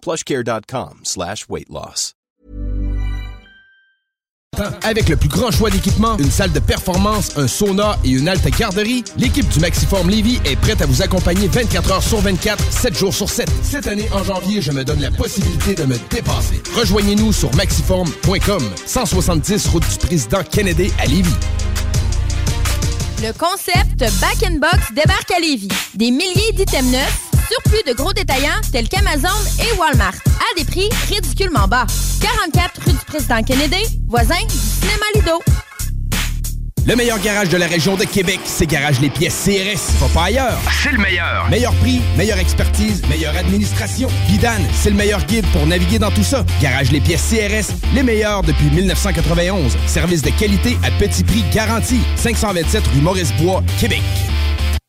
plushcare.com slash weight loss. Avec le plus grand choix d'équipements, une salle de performance, un sauna et une halte garderie, l'équipe du Maxiform Levy est prête à vous accompagner 24 heures sur 24, 7 jours sur 7. Cette année, en janvier, je me donne la possibilité de me dépasser. Rejoignez-nous sur maxiform.com, 170 route du président Kennedy à Lévis. Le concept Back in Box débarque à Lévis. Des milliers d'items neufs, surplus de gros détaillants tels qu'Amazon et Walmart, à des prix ridiculement bas. 44 rue du Président Kennedy, voisin du cinéma Lido. Le meilleur garage de la région de Québec, c'est Garage Les Pièces CRS. Va pas ailleurs. C'est le meilleur. Meilleur prix, meilleure expertise, meilleure administration. Vidane, c'est le meilleur guide pour naviguer dans tout ça. Garage Les Pièces CRS, les meilleurs depuis 1991. Service de qualité à petit prix garanti. 527 rue Maurice-Bois, Québec.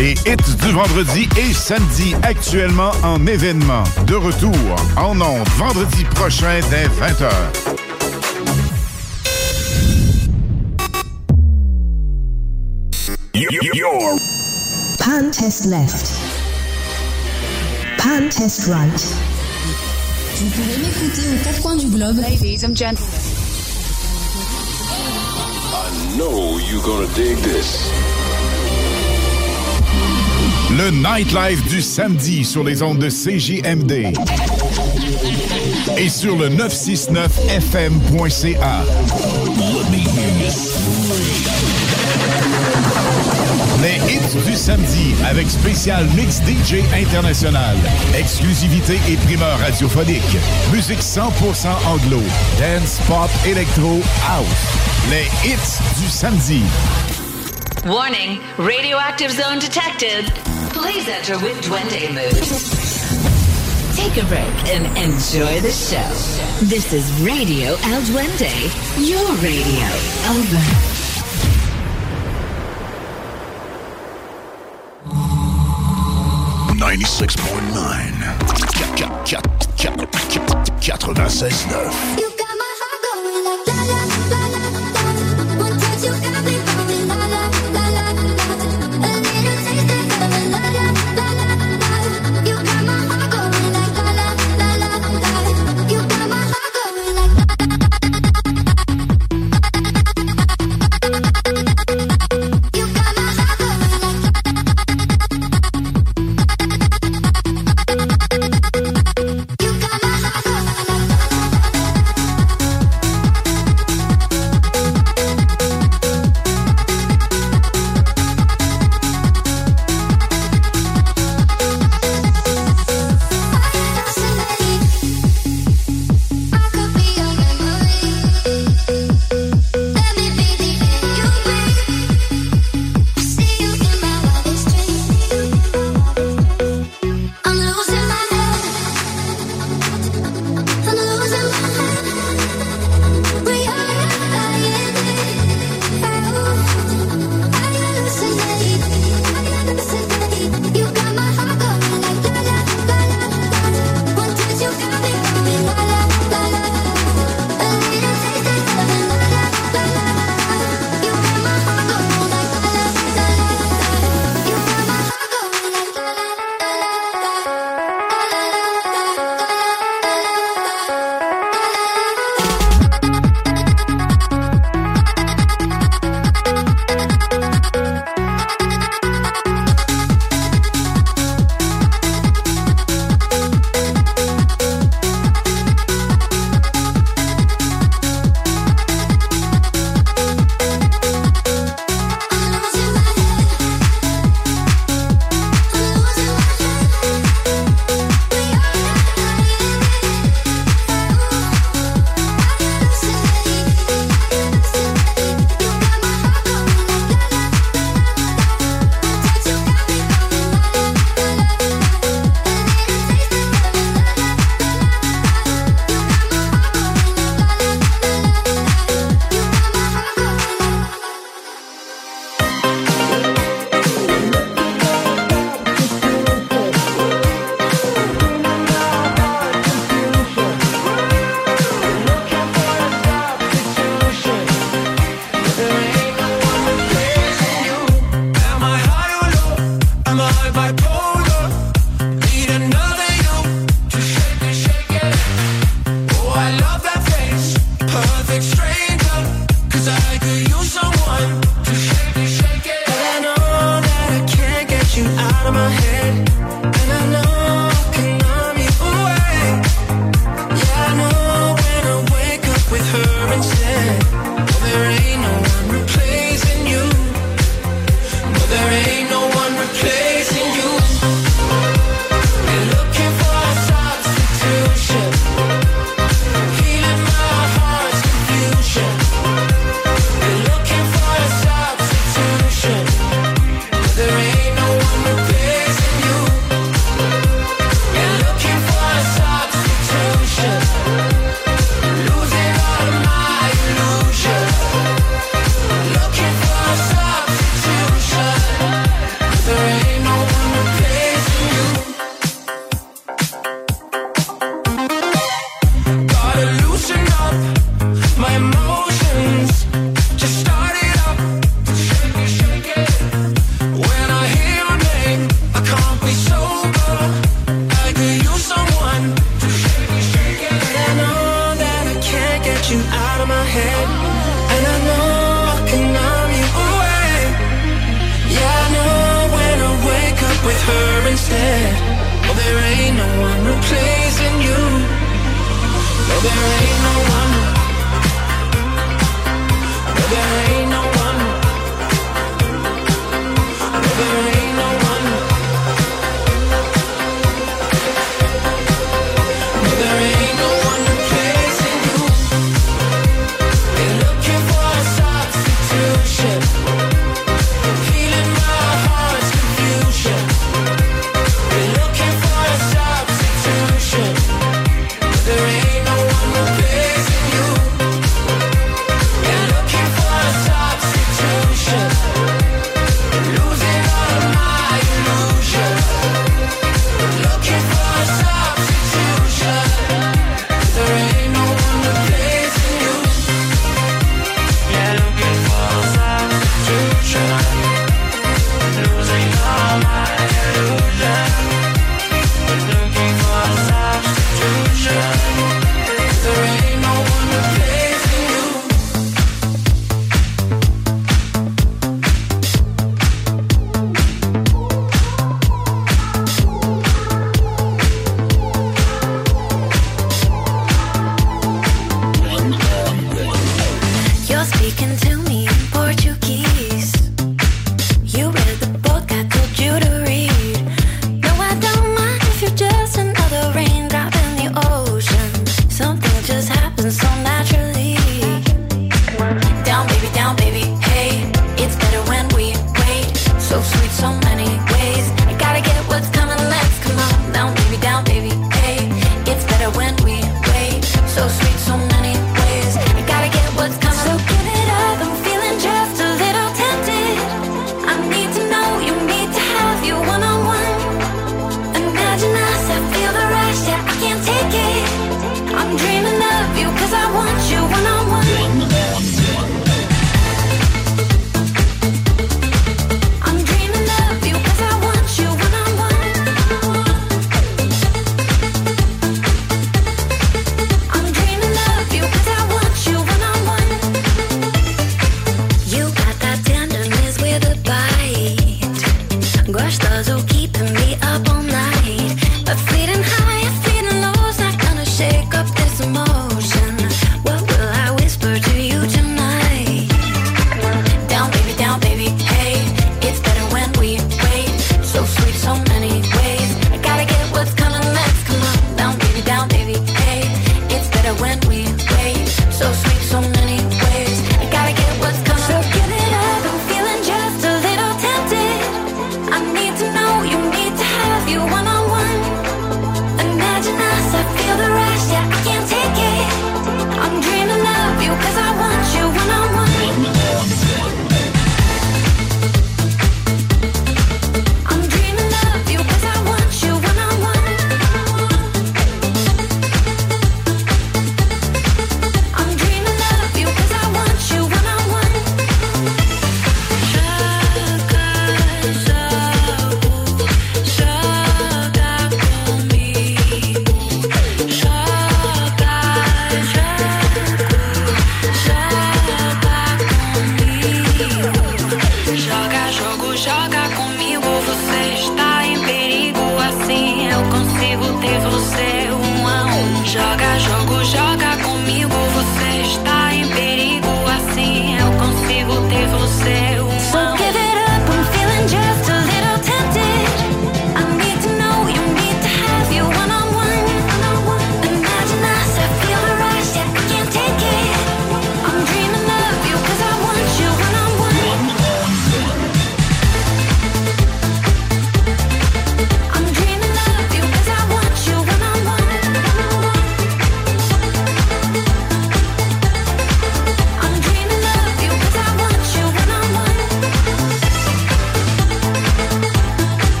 Les hits du vendredi et samedi actuellement en événement. De retour en ondes vendredi prochain dès 20h. Your Pan test left. Pan test right. Vous pouvez m'écouter aux quatre coins du globe. Ladies and gentlemen. I know you're gonna dig this. Le nightlife du samedi sur les ondes de CJMD. Et sur le 969fm.ca. Les hits du samedi avec spécial Mix DJ International. Exclusivité et primeur radiophonique. Musique 100% anglo. Dance, pop, électro, house. Les hits du samedi. Warning, radioactive zone detected. Please enter with Duende mood. Take a break and enjoy the show. This is Radio El Duende, your radio. Over. Ninety-six point nine, 96.9 96.9 There ain't no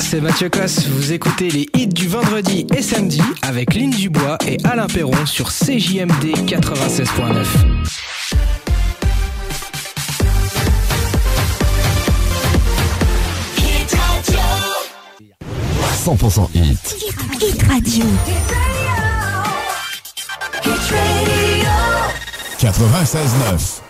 C'est Mathieu Cosse. Vous écoutez les hits du vendredi et samedi avec Lynn Dubois et Alain Perron sur CJMD 96.9. 100% hit. Hit Radio. Hit Radio. 96.9.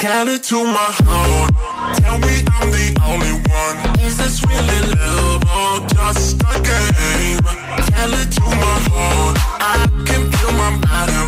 Tell it to my heart. Tell me I'm the only one. Is this really love or just a game? Tell it to my heart. I can feel my body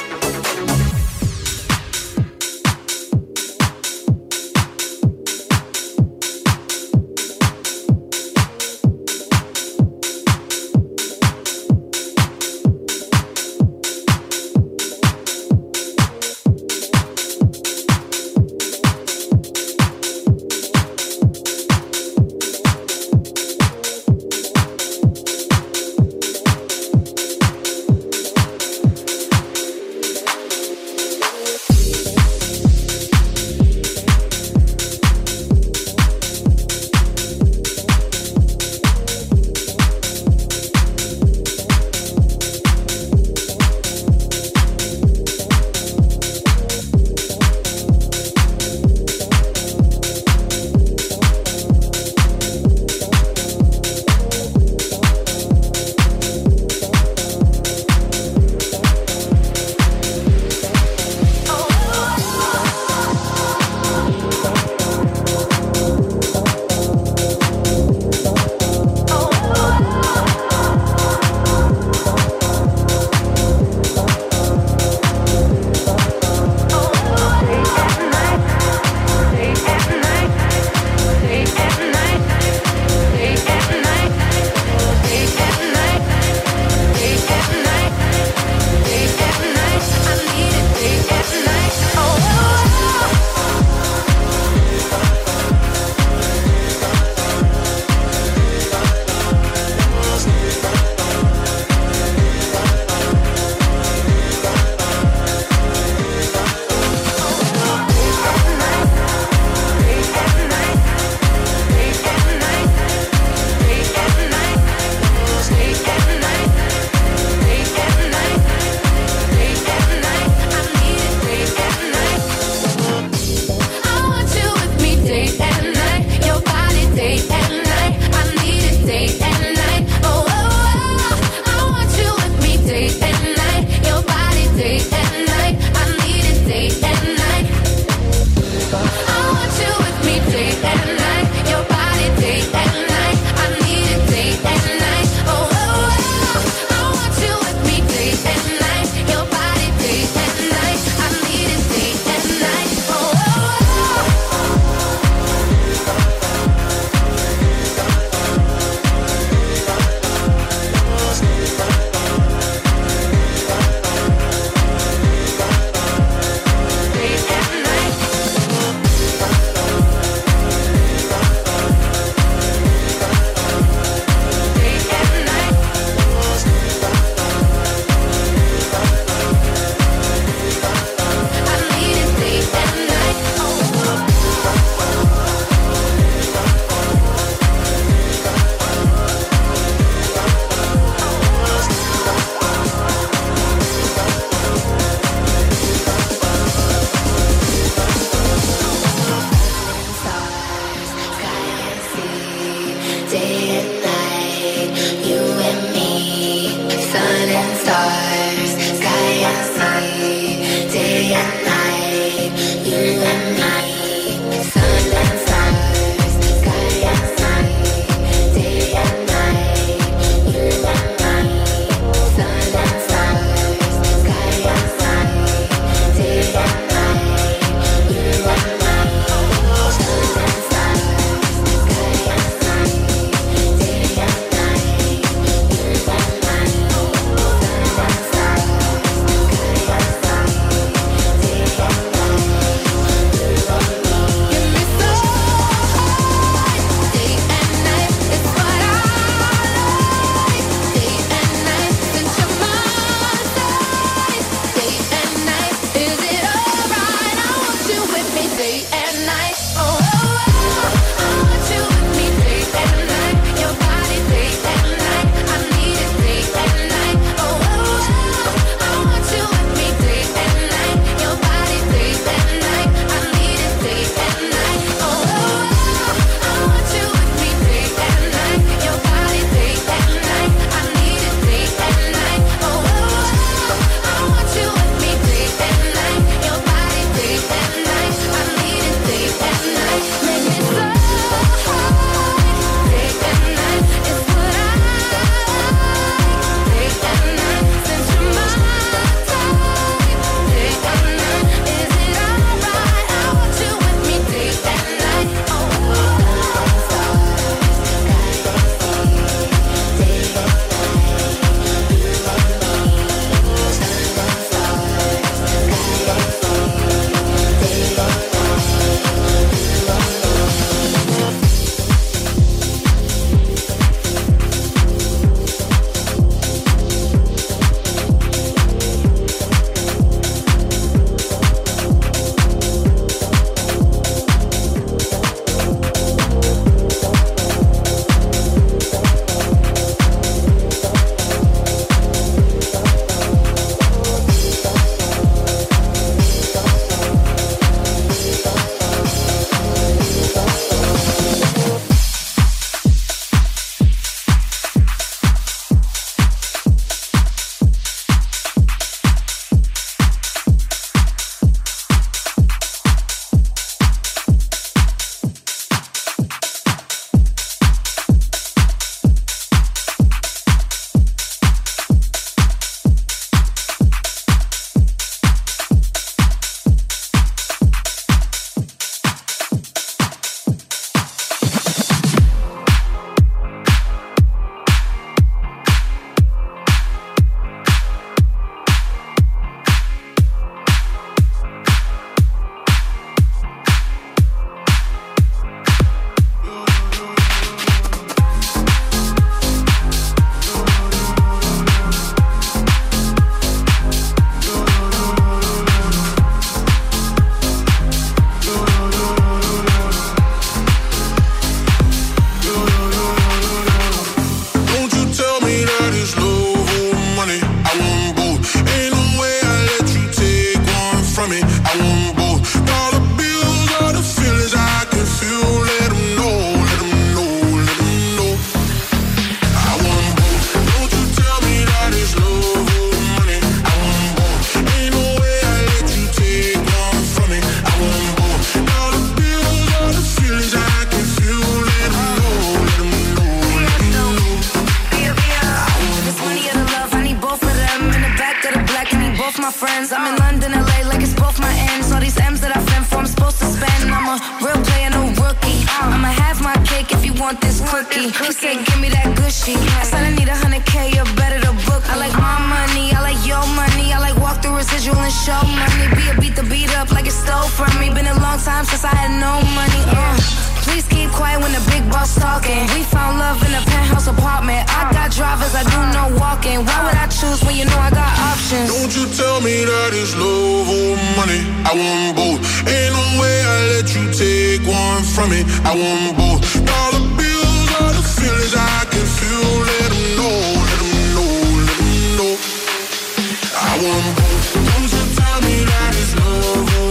Don't you tell me that it's over.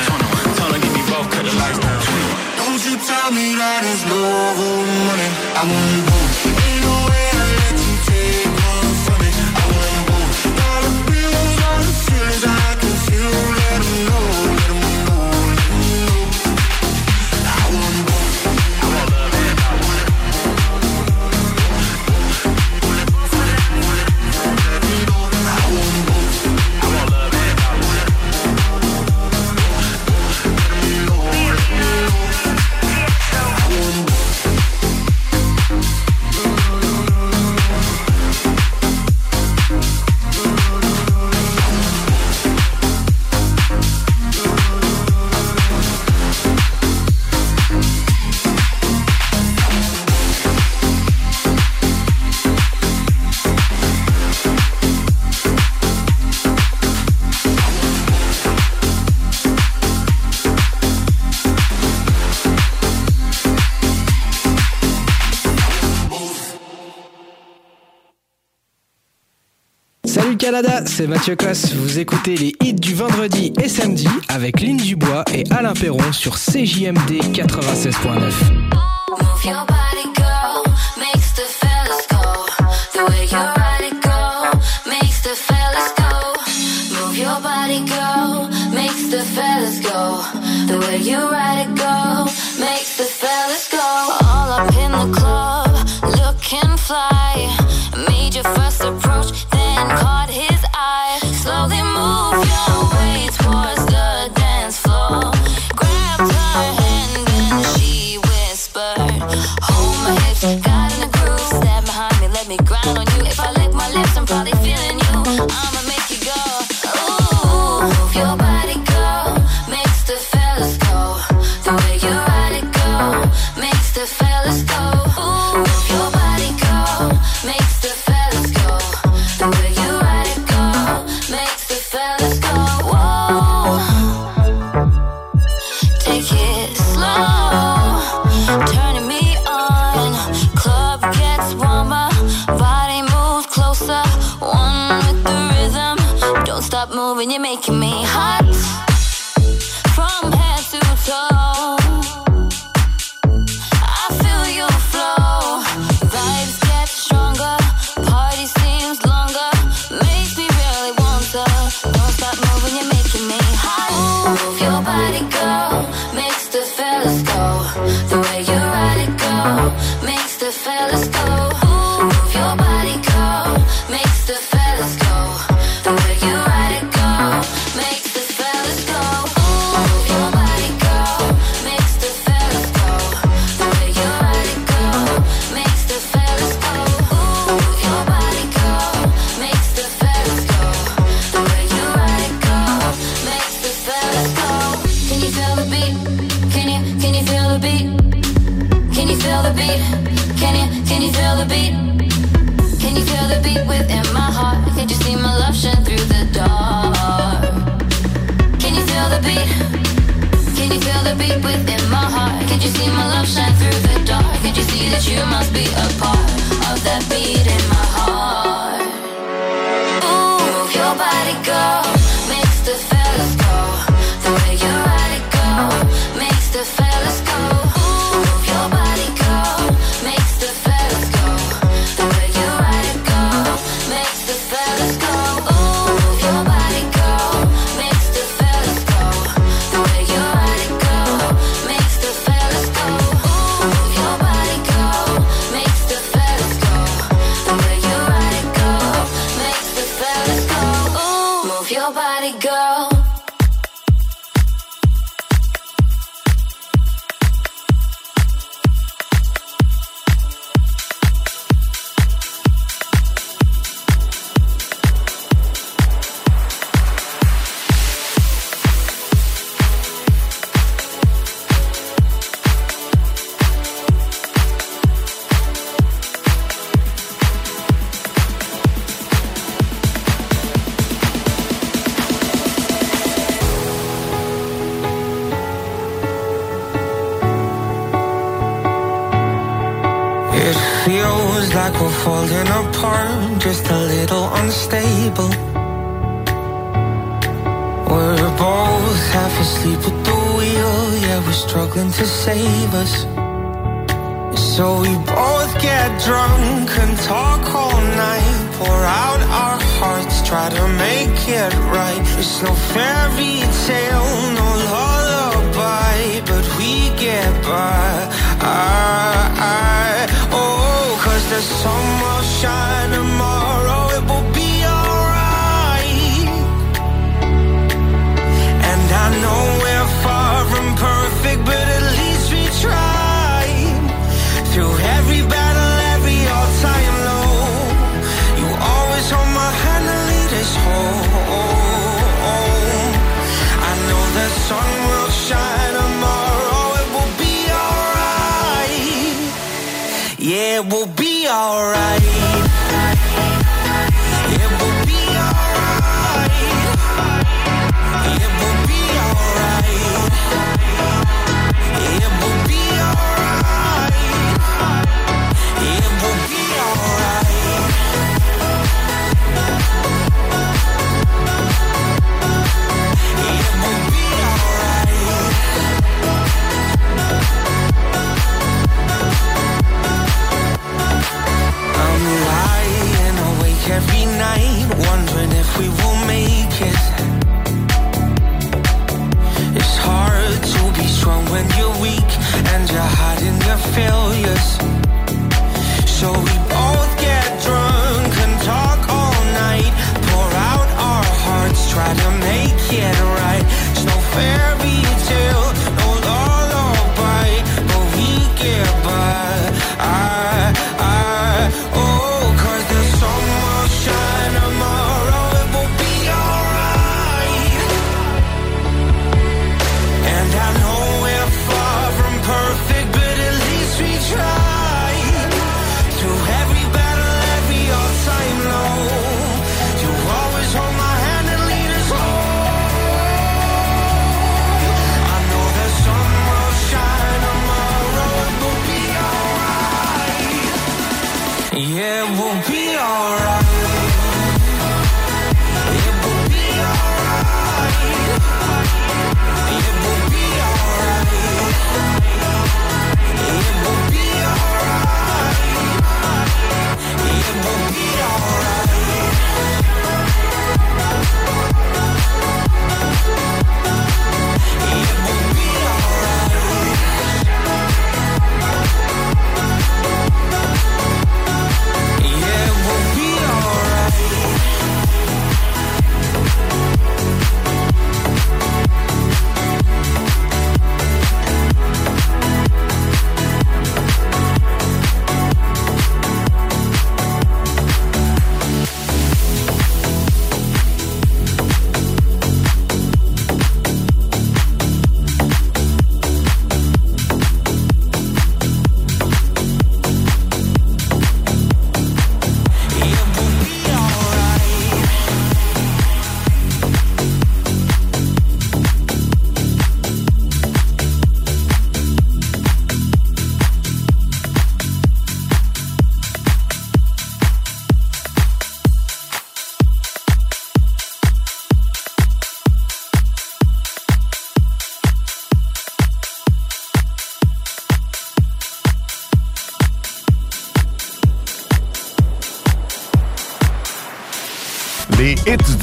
Don't you tell me that it's love or money. I want both. no way. C'est Mathieu Cosse. Vous écoutez les hits du vendredi et samedi avec Lynn Dubois et Alain Perron sur CJMD 96.9. The way you ride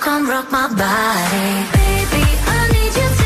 Come rock my body? Baby, I need you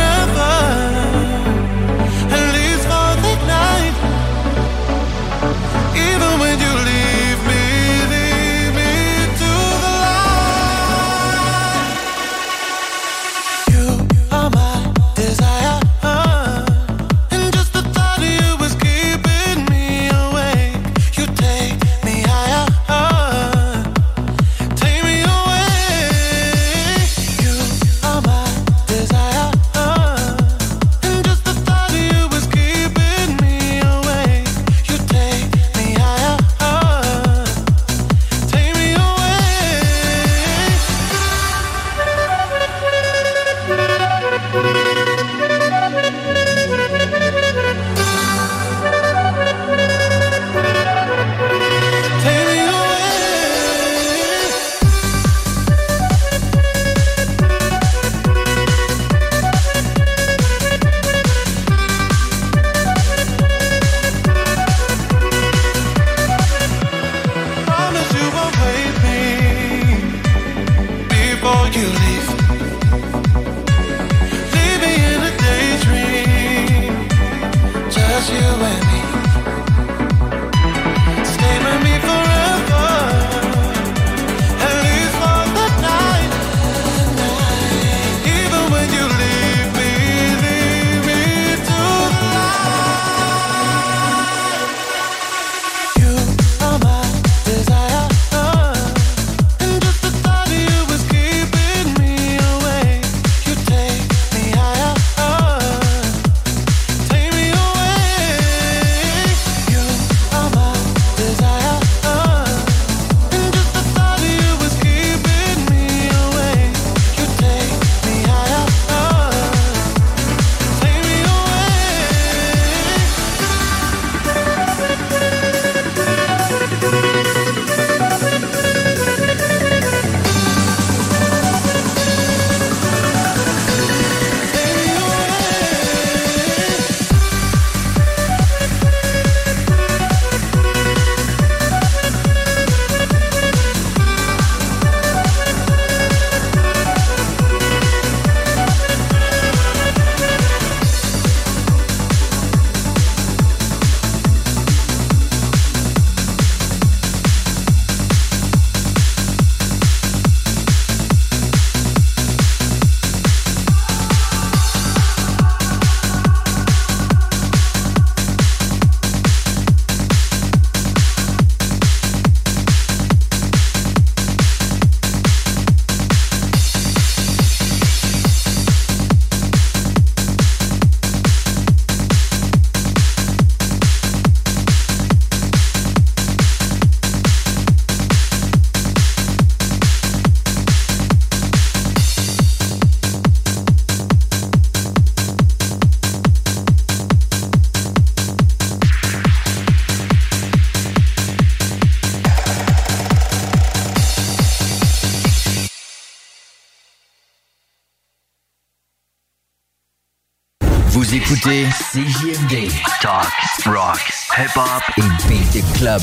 écoutez CJMD. Talk, rock, hip-hop et beat the club.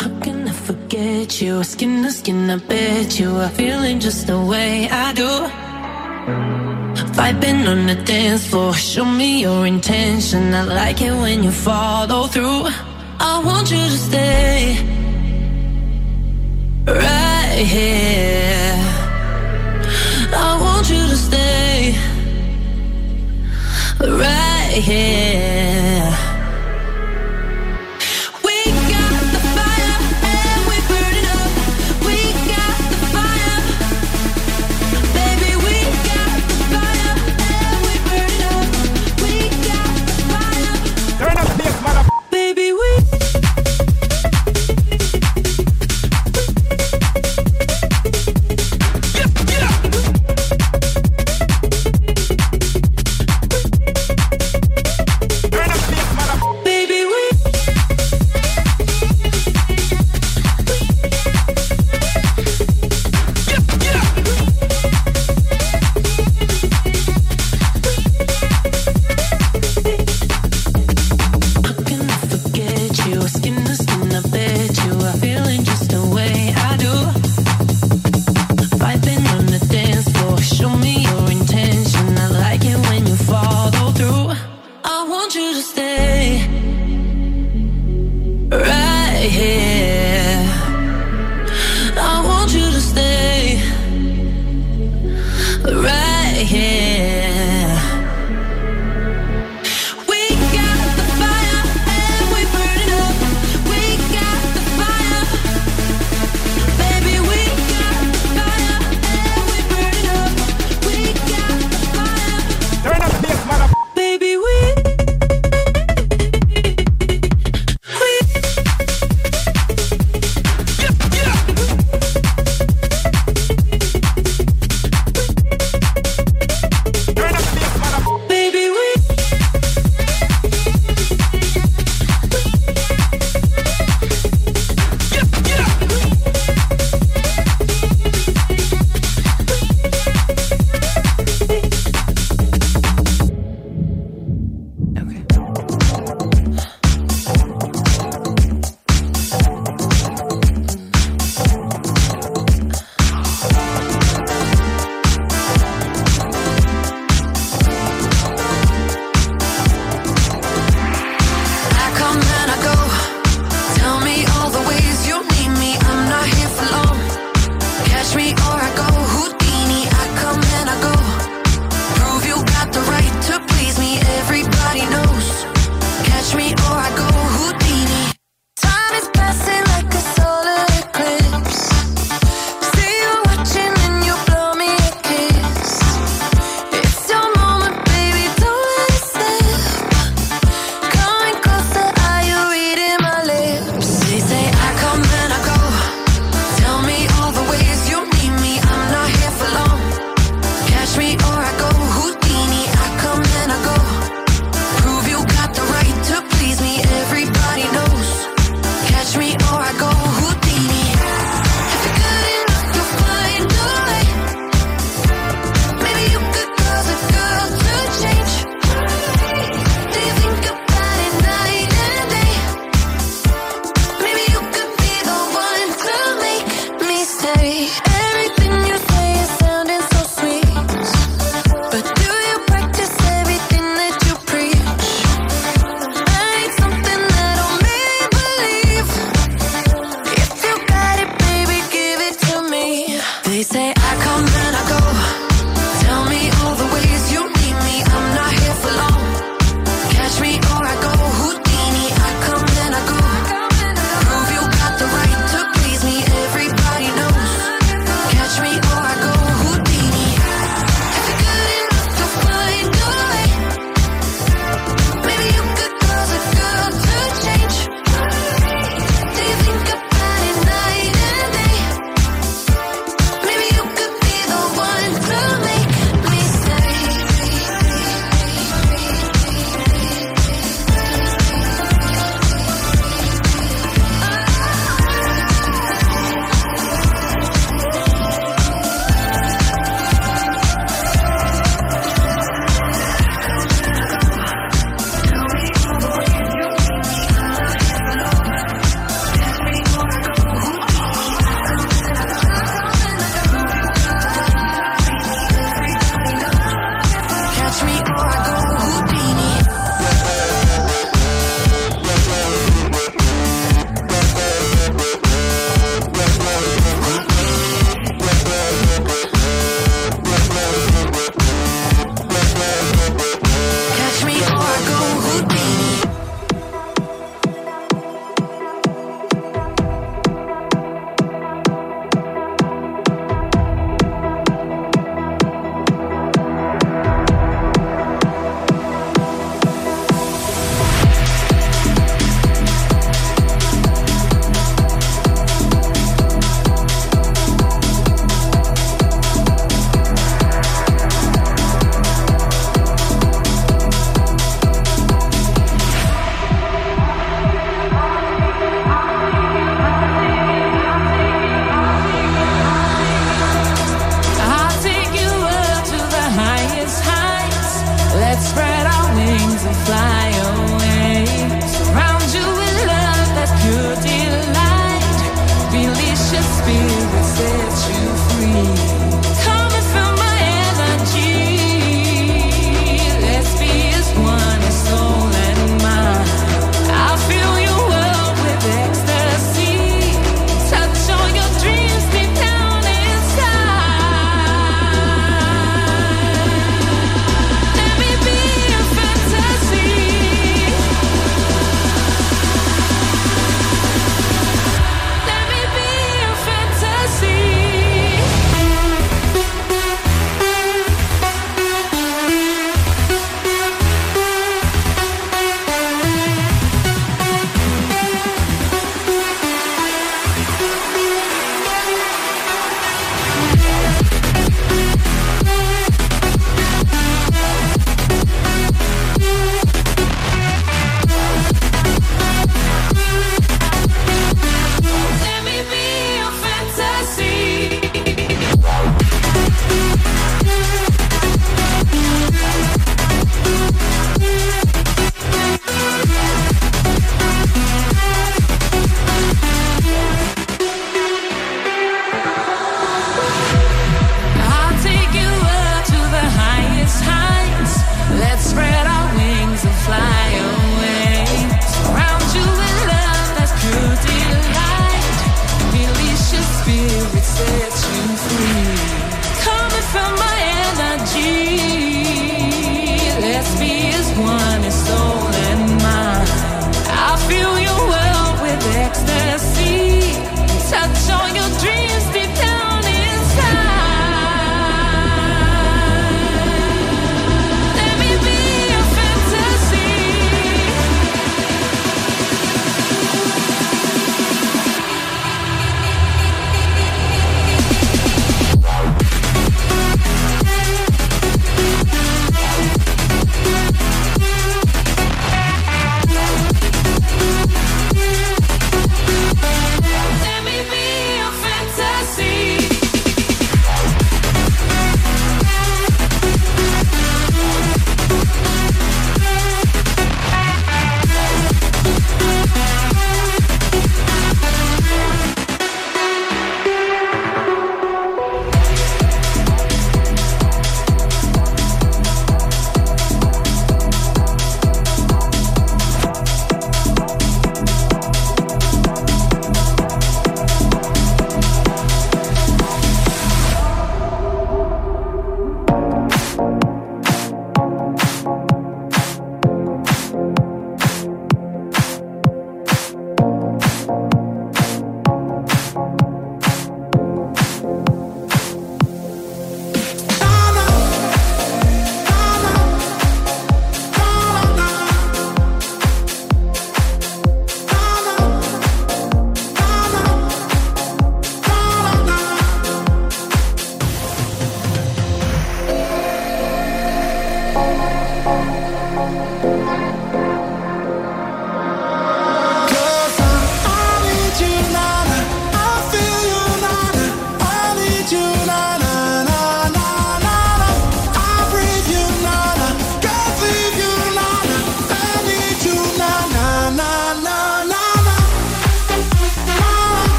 How can I forget you, skin to skin, I bet you are feeling just the way I do. Vibing on the dance floor, show me your intention. I like it when you follow through. I want you to stay right here. yeah.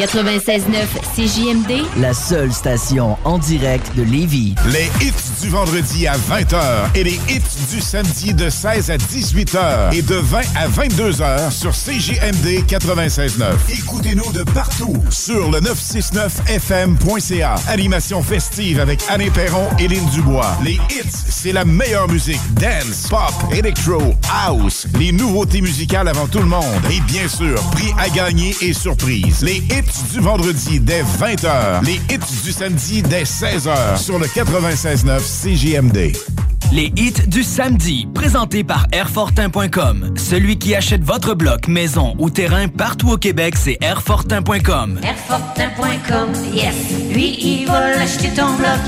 96.9 CJMD, La seule station en direct de Lévis. Les hits du vendredi à 20h et les hits du samedi de 16 à 18h et de 20 à 22h sur CJMD 96.9. Écoutez-nous de partout sur le 969fm.ca. Animation festive avec Anne Perron et Lynn Dubois. Les hits, c'est la meilleure musique. Dance, pop, electro, house. Les nouveautés musicales avant tout le monde. Et bien sûr, prix à gagner et surprise. Les hits du vendredi dès 20h. Les hits du samedi dès 16h sur le 96.9 CJMD. Les hits du samedi, présentés par Airfortin.com. Celui qui achète votre bloc, maison ou terrain partout au Québec, c'est Airfortin.com. Airfortin.com, yes. Lui, il va l'acheter ton bloc.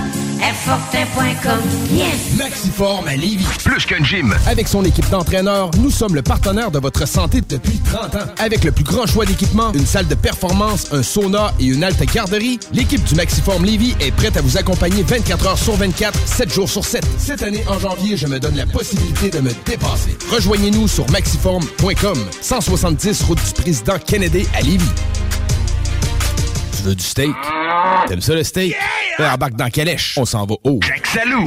Airfortin.com, yes. Maxiform à Lévis. Plus qu'un gym. Avec son équipe d'entraîneurs, nous sommes le partenaire de votre santé depuis 30 ans. Avec le plus grand choix d'équipements, une salle de performance, un sauna et une halte garderie, l'équipe du Maxiform Lévis est prête à vous accompagner 24 heures sur 24, 7 jours sur 7. Cette année, en janvier, je me donne la possibilité de me dépasser. Rejoignez-nous sur maxiform.com, 170 route du président Kennedy à Lévis. Tu veux du steak? T'aimes ça le steak? Yeah! embarque dans Calèche. On s'en va haut. Salut!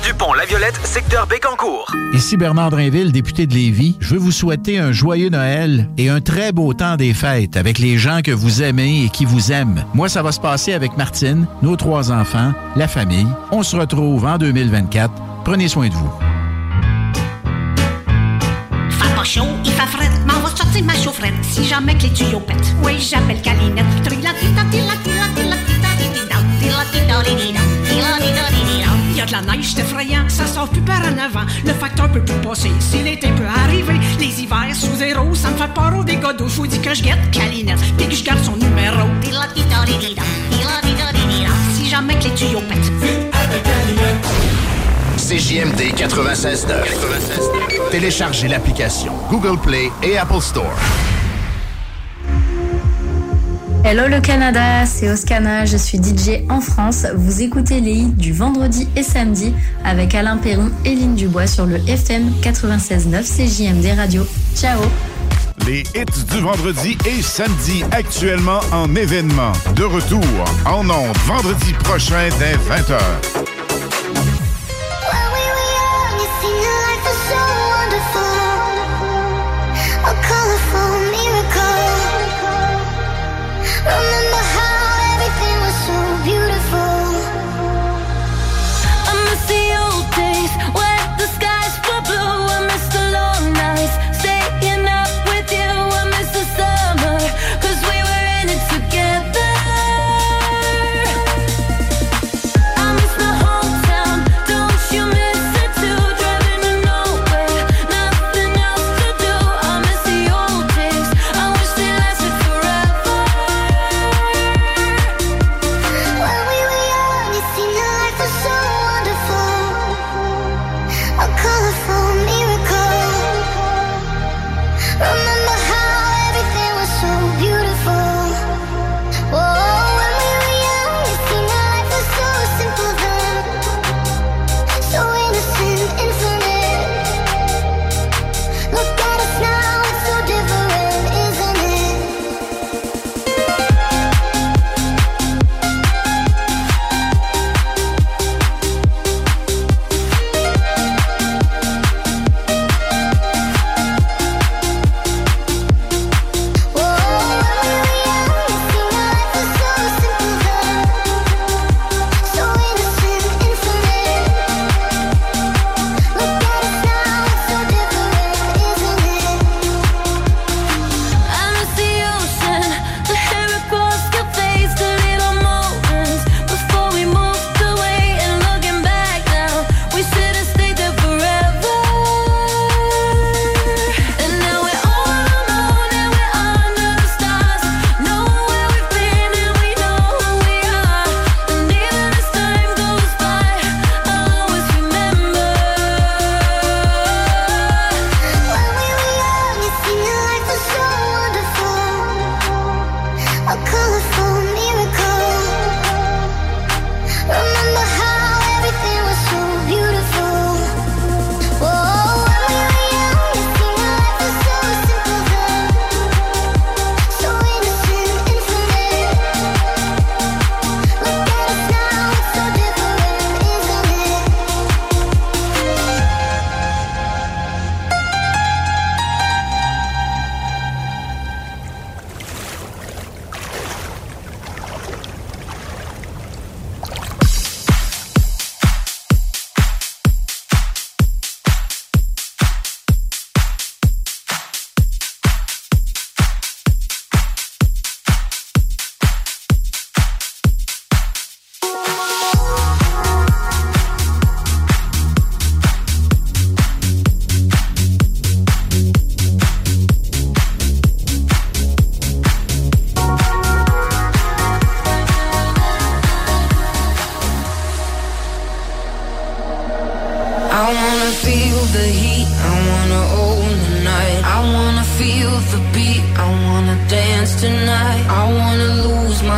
du pont La Violette, secteur Bécancourt. Ici Bernard Drinville, député de Lévis. Je veux vous souhaiter un joyeux Noël et un très beau temps des fêtes avec les gens que vous aimez et qui vous aiment. Moi, ça va se passer avec Martine, nos trois enfants, la famille. On se retrouve en 2024. Prenez soin de vous. Fait pas chaud, il fait fret, m'en va sortir ma chaufferette si jamais que les tuyaux pètent. Oui, j'appelle Calinette. Y a de la neige, c'est effrayant, ça sort plus par en avant. Le facteur peut plus passer, si l'été peut arriver. Les hivers sous zéro, ça me fait peur au dégâts d'eau. Faut dire que je guette Calinette, puis que je garde son numéro. Si jamais que les tuyaux pètent. CJMD 96.9. Téléchargez l'application Google Play et Apple Store. Hello le Canada, c'est Oscana, je suis DJ en France. Vous écoutez les hits du vendredi et samedi avec Alain Perron et Lynn Dubois sur le FM 96.9 CJMD Radio. Ciao Les hits du vendredi et samedi actuellement en événement. De retour en ondes vendredi prochain dès 20h.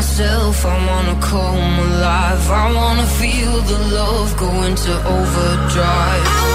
myself, I wanna come alive. I wanna feel the love go into overdrive.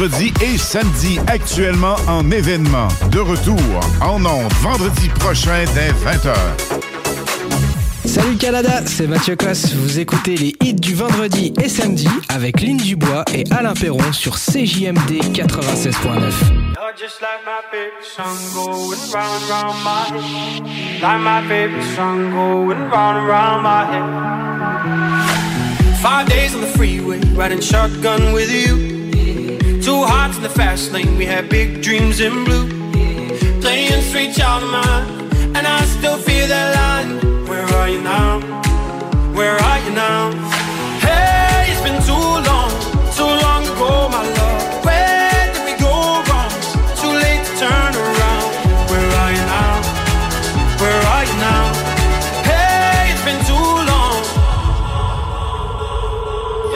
vendredi et samedi, actuellement en événement. De retour en ondes vendredi prochain dès 20h. Salut Canada, c'est Mathieu Cosse. Vous écoutez les hits du vendredi et samedi avec Lynn Dubois et Alain Perron sur CJMD 96.9. my song round Five days on the freeway, riding shotgun with you. two hearts in the fast lane. We had big dreams in blue. Playing street child of mine. And I still feel that line. Where are you now? Where are you now?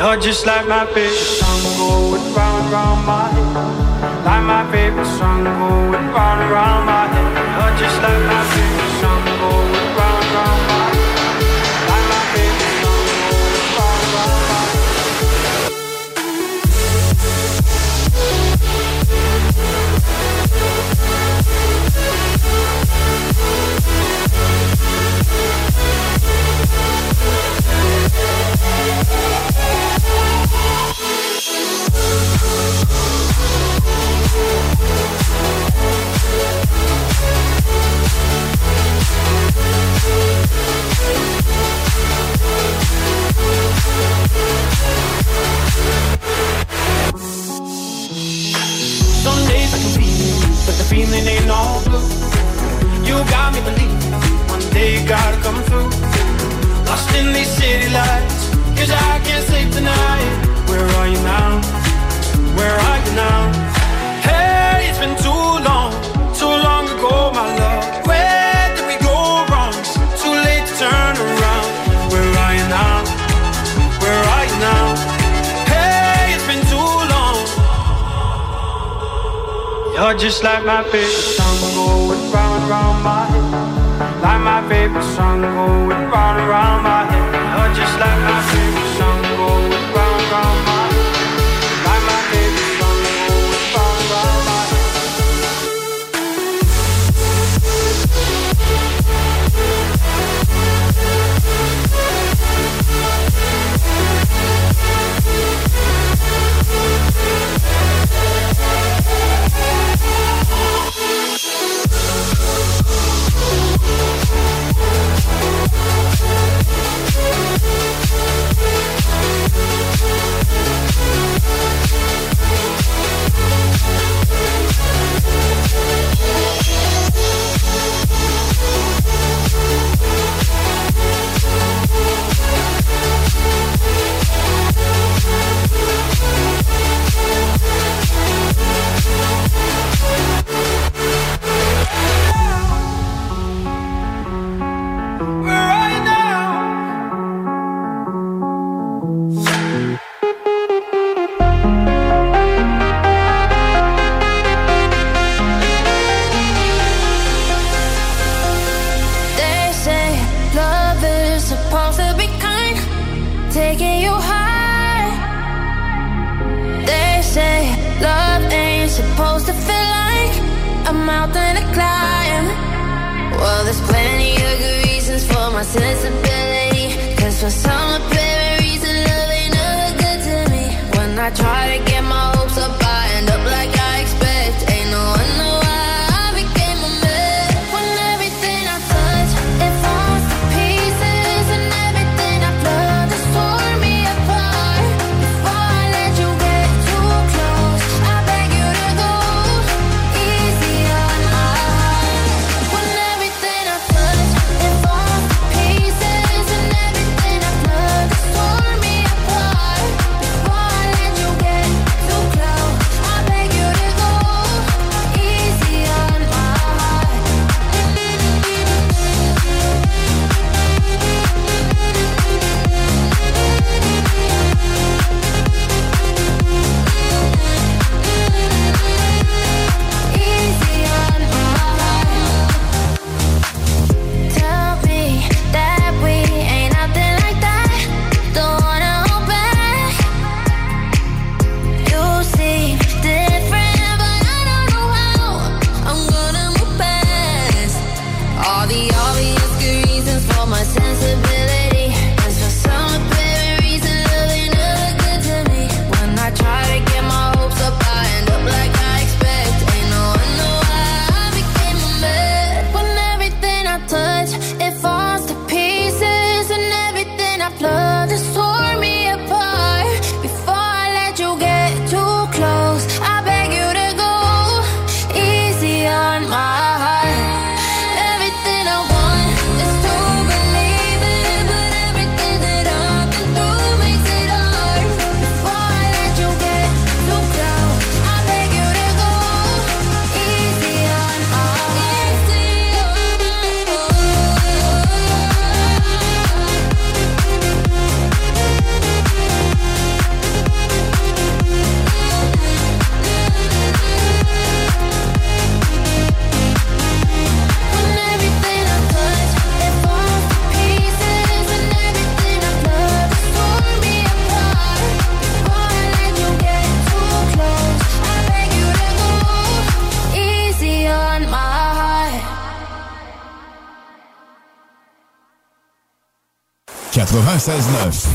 I just like my favorite song going round round my head. Like my favorite song going round round my head. Just like my favorite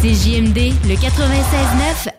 CJMD, le 96.9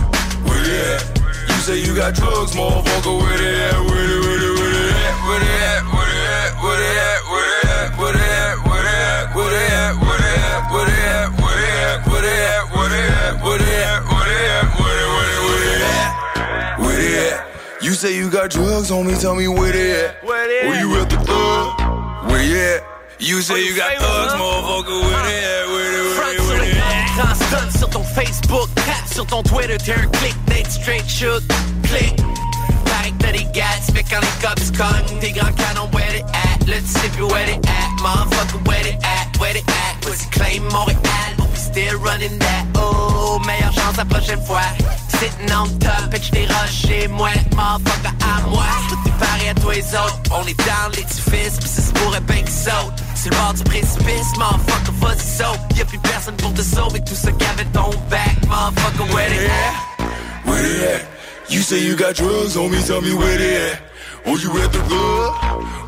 Say you got drugs, motherfucker, where they at? Where they, where they, where they at? Where they at? Where they at? Where they at? Where they at? Where they at? Where they at? Where they at? Where they at? Where they at? Where they at? Where they at? Where they at? Where they at? Where they at? Where they, where they, where they at? Where they at? You say you got drugs, homie, tell me where they at. Where they at? Where you at the club? Where you at? You say you got thugs, motherfucker, where they at? Where they, where they, where they at? Sur ton Facebook, cap sur ton Twitter, t'es un click, Nate straight shoot, click. Pareil que t'as des fait quand les cops cognent, tes grands canons, where they at? Là tu sais plus where they at, motherfucker, where they at? Where they at? Pussy claim Montréal, but we still running that. Oh, meilleure chance la prochaine fois. Sitting on top, pitch des roches chez moi, motherfucker à moi. Tout est pareil à toi les autres, on est dans l'édifice, pis ça se pourrait bien qu'ils sautent. C'est le bord du précipice, motherfucker, vas-y saute. Y'a plus personne pour te sauver, tout ça qu'avait ton back, motherfucker, where they at? Where they at? You say you got drugs, homie, tell me where they at. Oh, you at the club?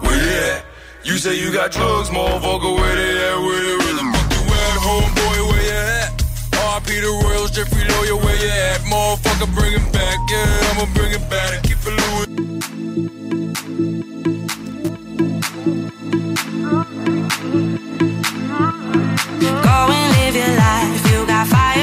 Where they at? You say you got drugs, motherfucker, where they at? Where they, where the Royals, Jeffrey Lawyer, where you at? Motherfucker, bring it back, yeah, I'ma bring it back and keep it Louis. Go and live your life. You got fire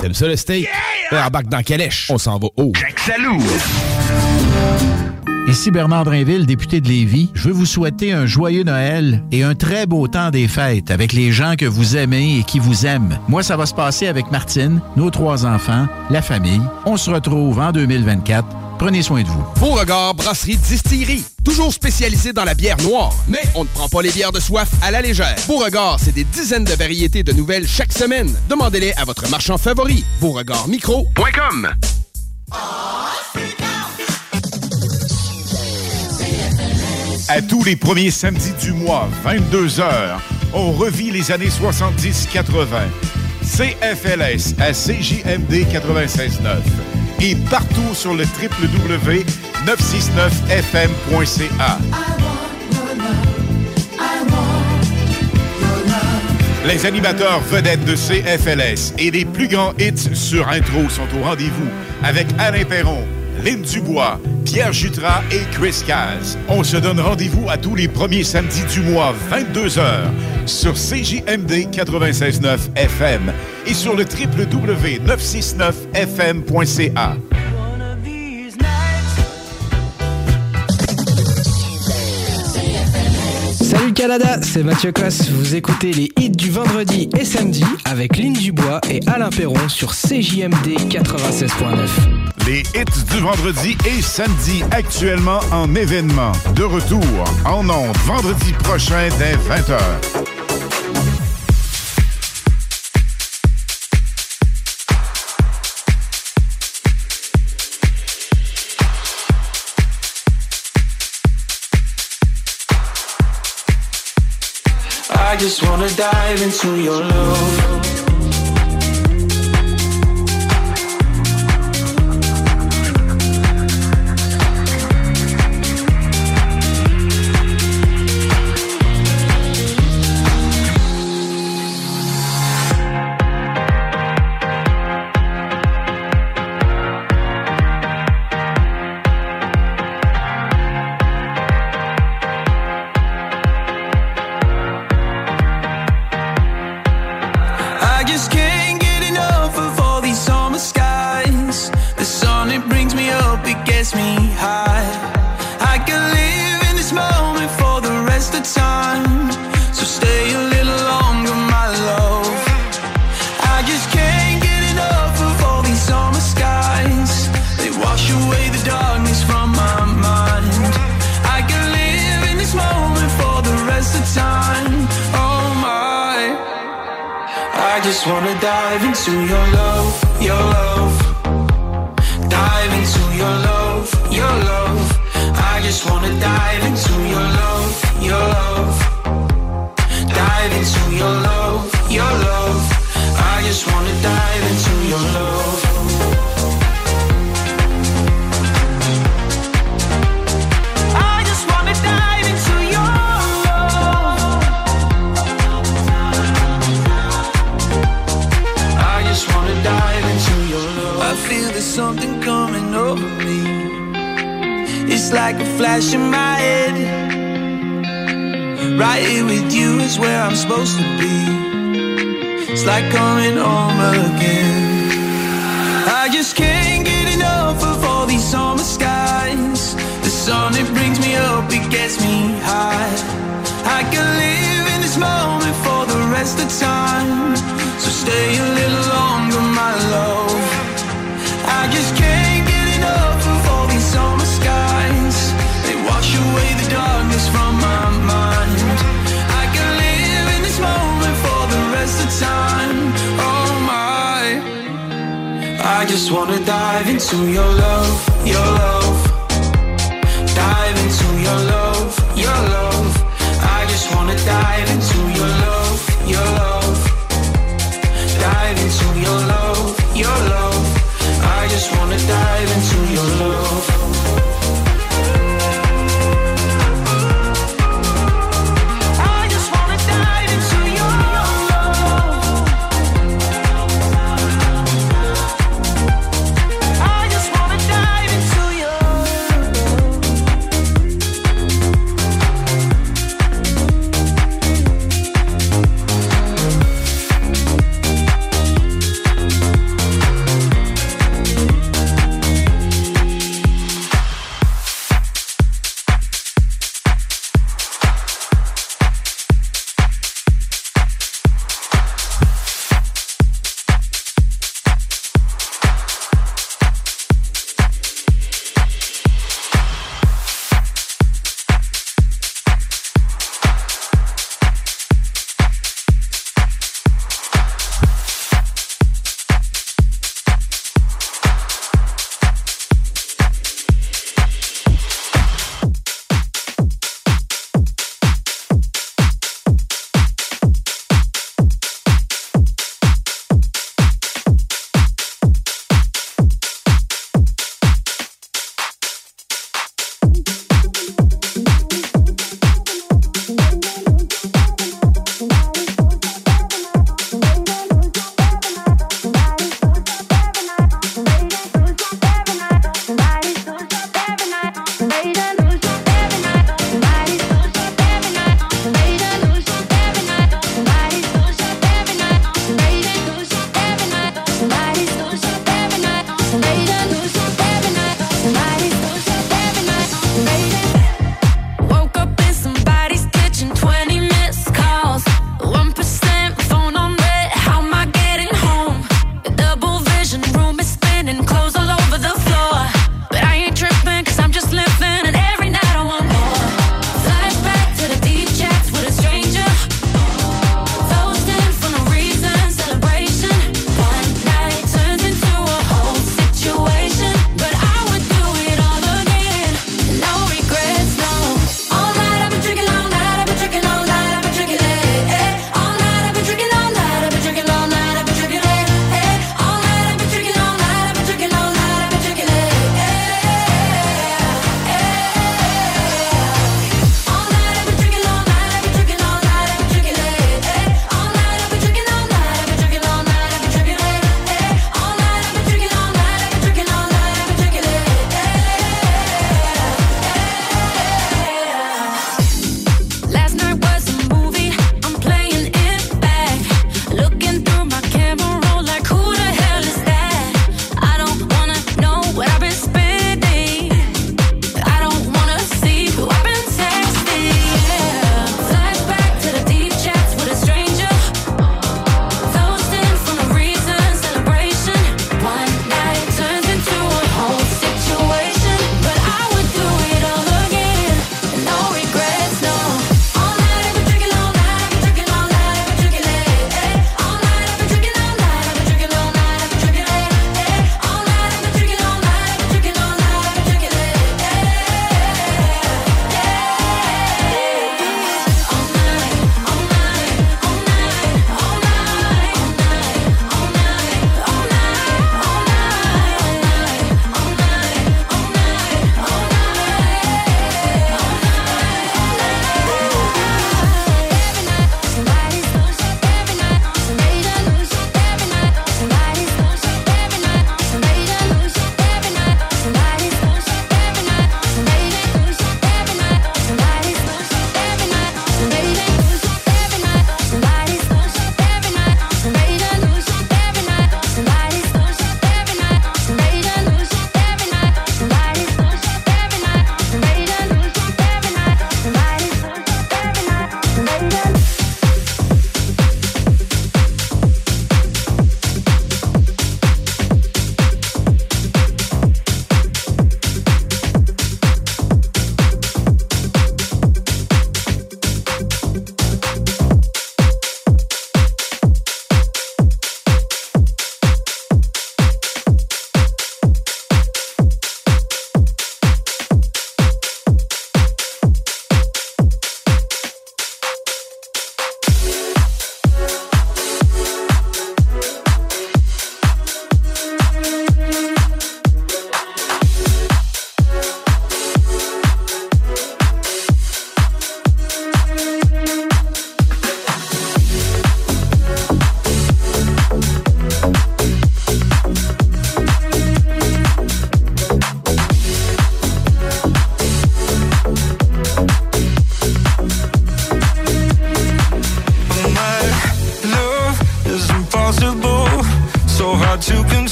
T'aimes ça le steak? Yeah! Embarque dans Calèche. On s'en va haut. Salou! Ici Bernard Drinville, député de Lévis. Je veux vous souhaiter un joyeux Noël et un très beau temps des fêtes avec les gens que vous aimez et qui vous aiment. Moi, ça va se passer avec Martine, nos trois enfants, la famille. On se retrouve en 2024. Prenez soin de vous. Beauregard Brasserie Distillerie. Toujours spécialisé dans la bière noire. Mais on ne prend pas les bières de soif à la légère. Beauregard, c'est des dizaines de variétés de nouvelles chaque semaine. Demandez-les à votre marchand favori. BeauregardMicro.com À tous les premiers samedis du mois, 22h, on revit les années 70-80. CFLS à CJMD 96.9 et partout sur le www.969fm.ca. Les animateurs vedettes de CFLS et les plus grands hits sur intro sont au rendez-vous avec Alain Perron, Lynn Dubois, Pierre Jutras et Chris Caz. On se donne rendez-vous à tous les premiers samedis du mois, 22h, sur CJMD 96.9 FM et sur le www.969fm.ca. Salut Canada, c'est Mathieu Cosse. Vous écoutez les hits du vendredi et samedi avec Lynn Dubois et Alain Perron sur CJMD 96.9. Les hits du vendredi et samedi actuellement en événement. De retour en ondes vendredi prochain dès 20h. I just wanna dive into your love.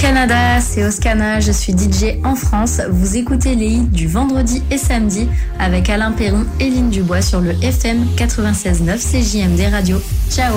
Canada, c'est Oscana, je suis DJ en France. Vous écoutez les hits du vendredi et samedi avec Alain Perron et Lynne Dubois sur le FM 96.9 CJMD Radio. Ciao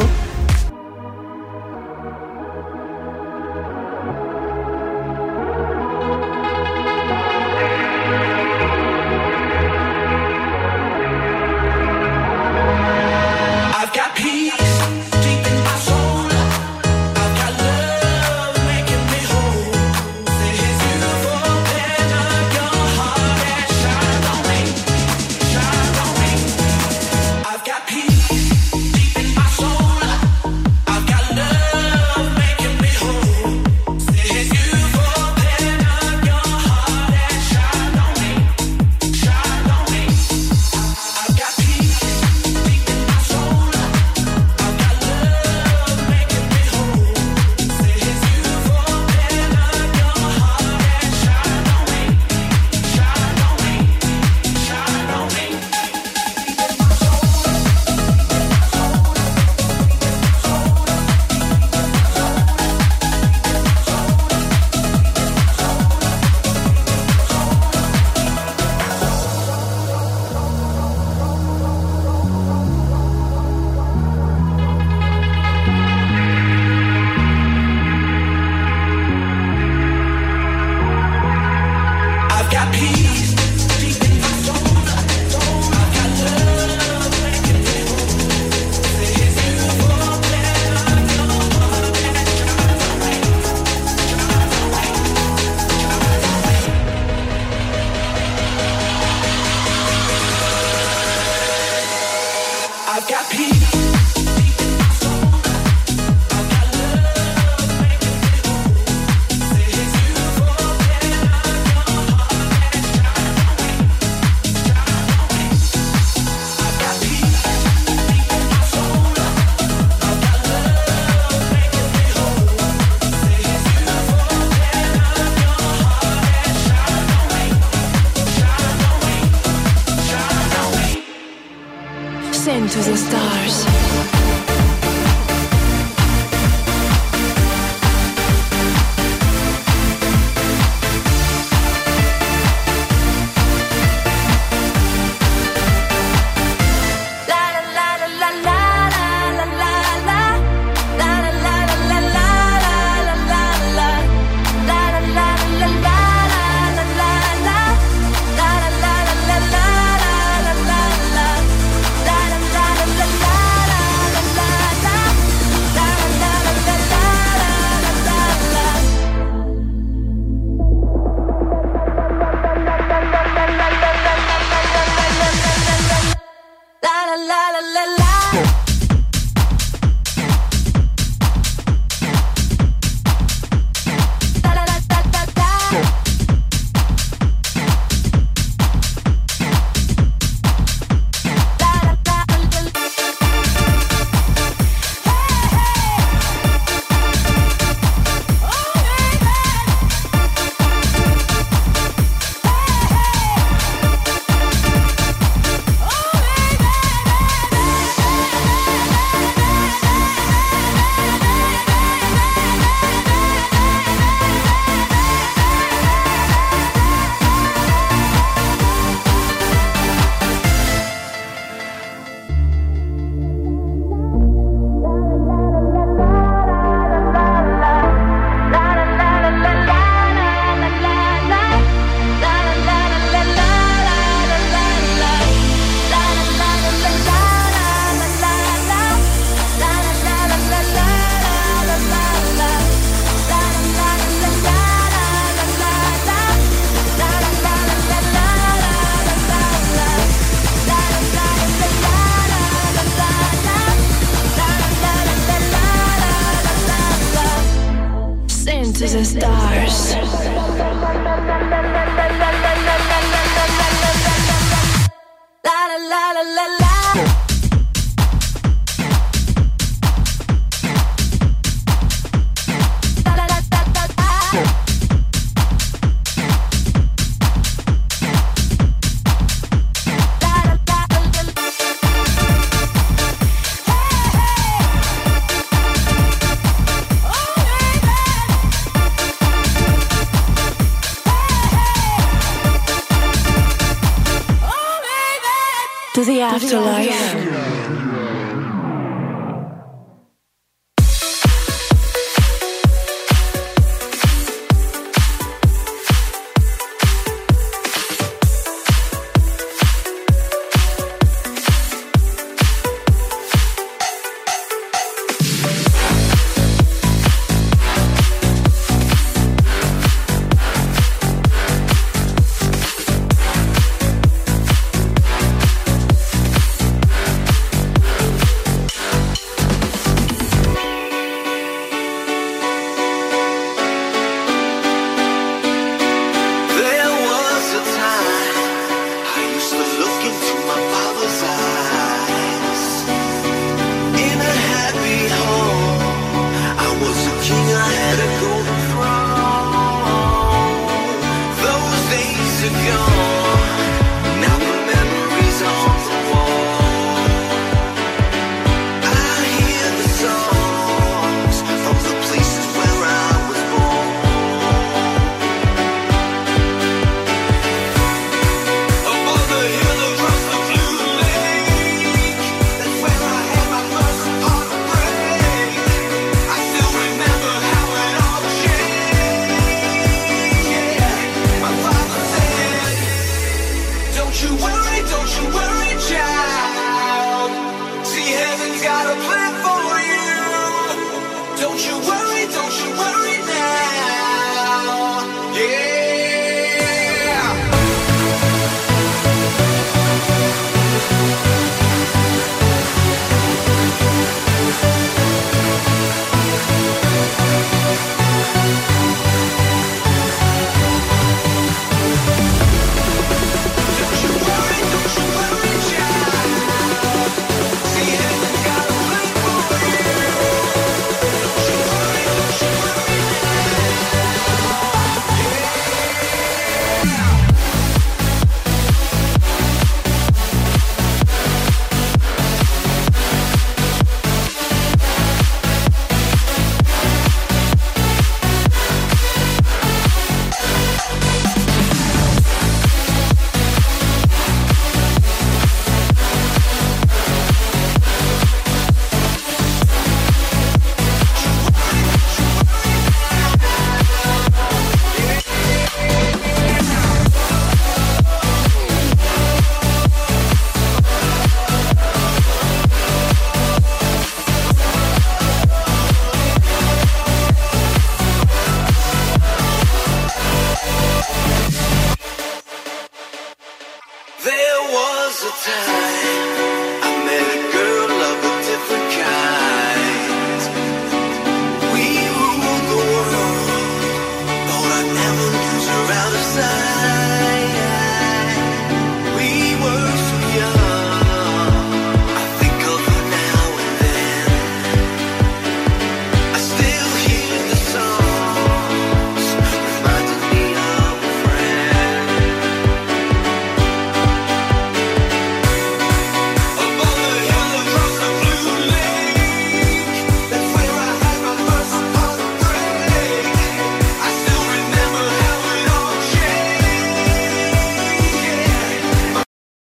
to the afterlife.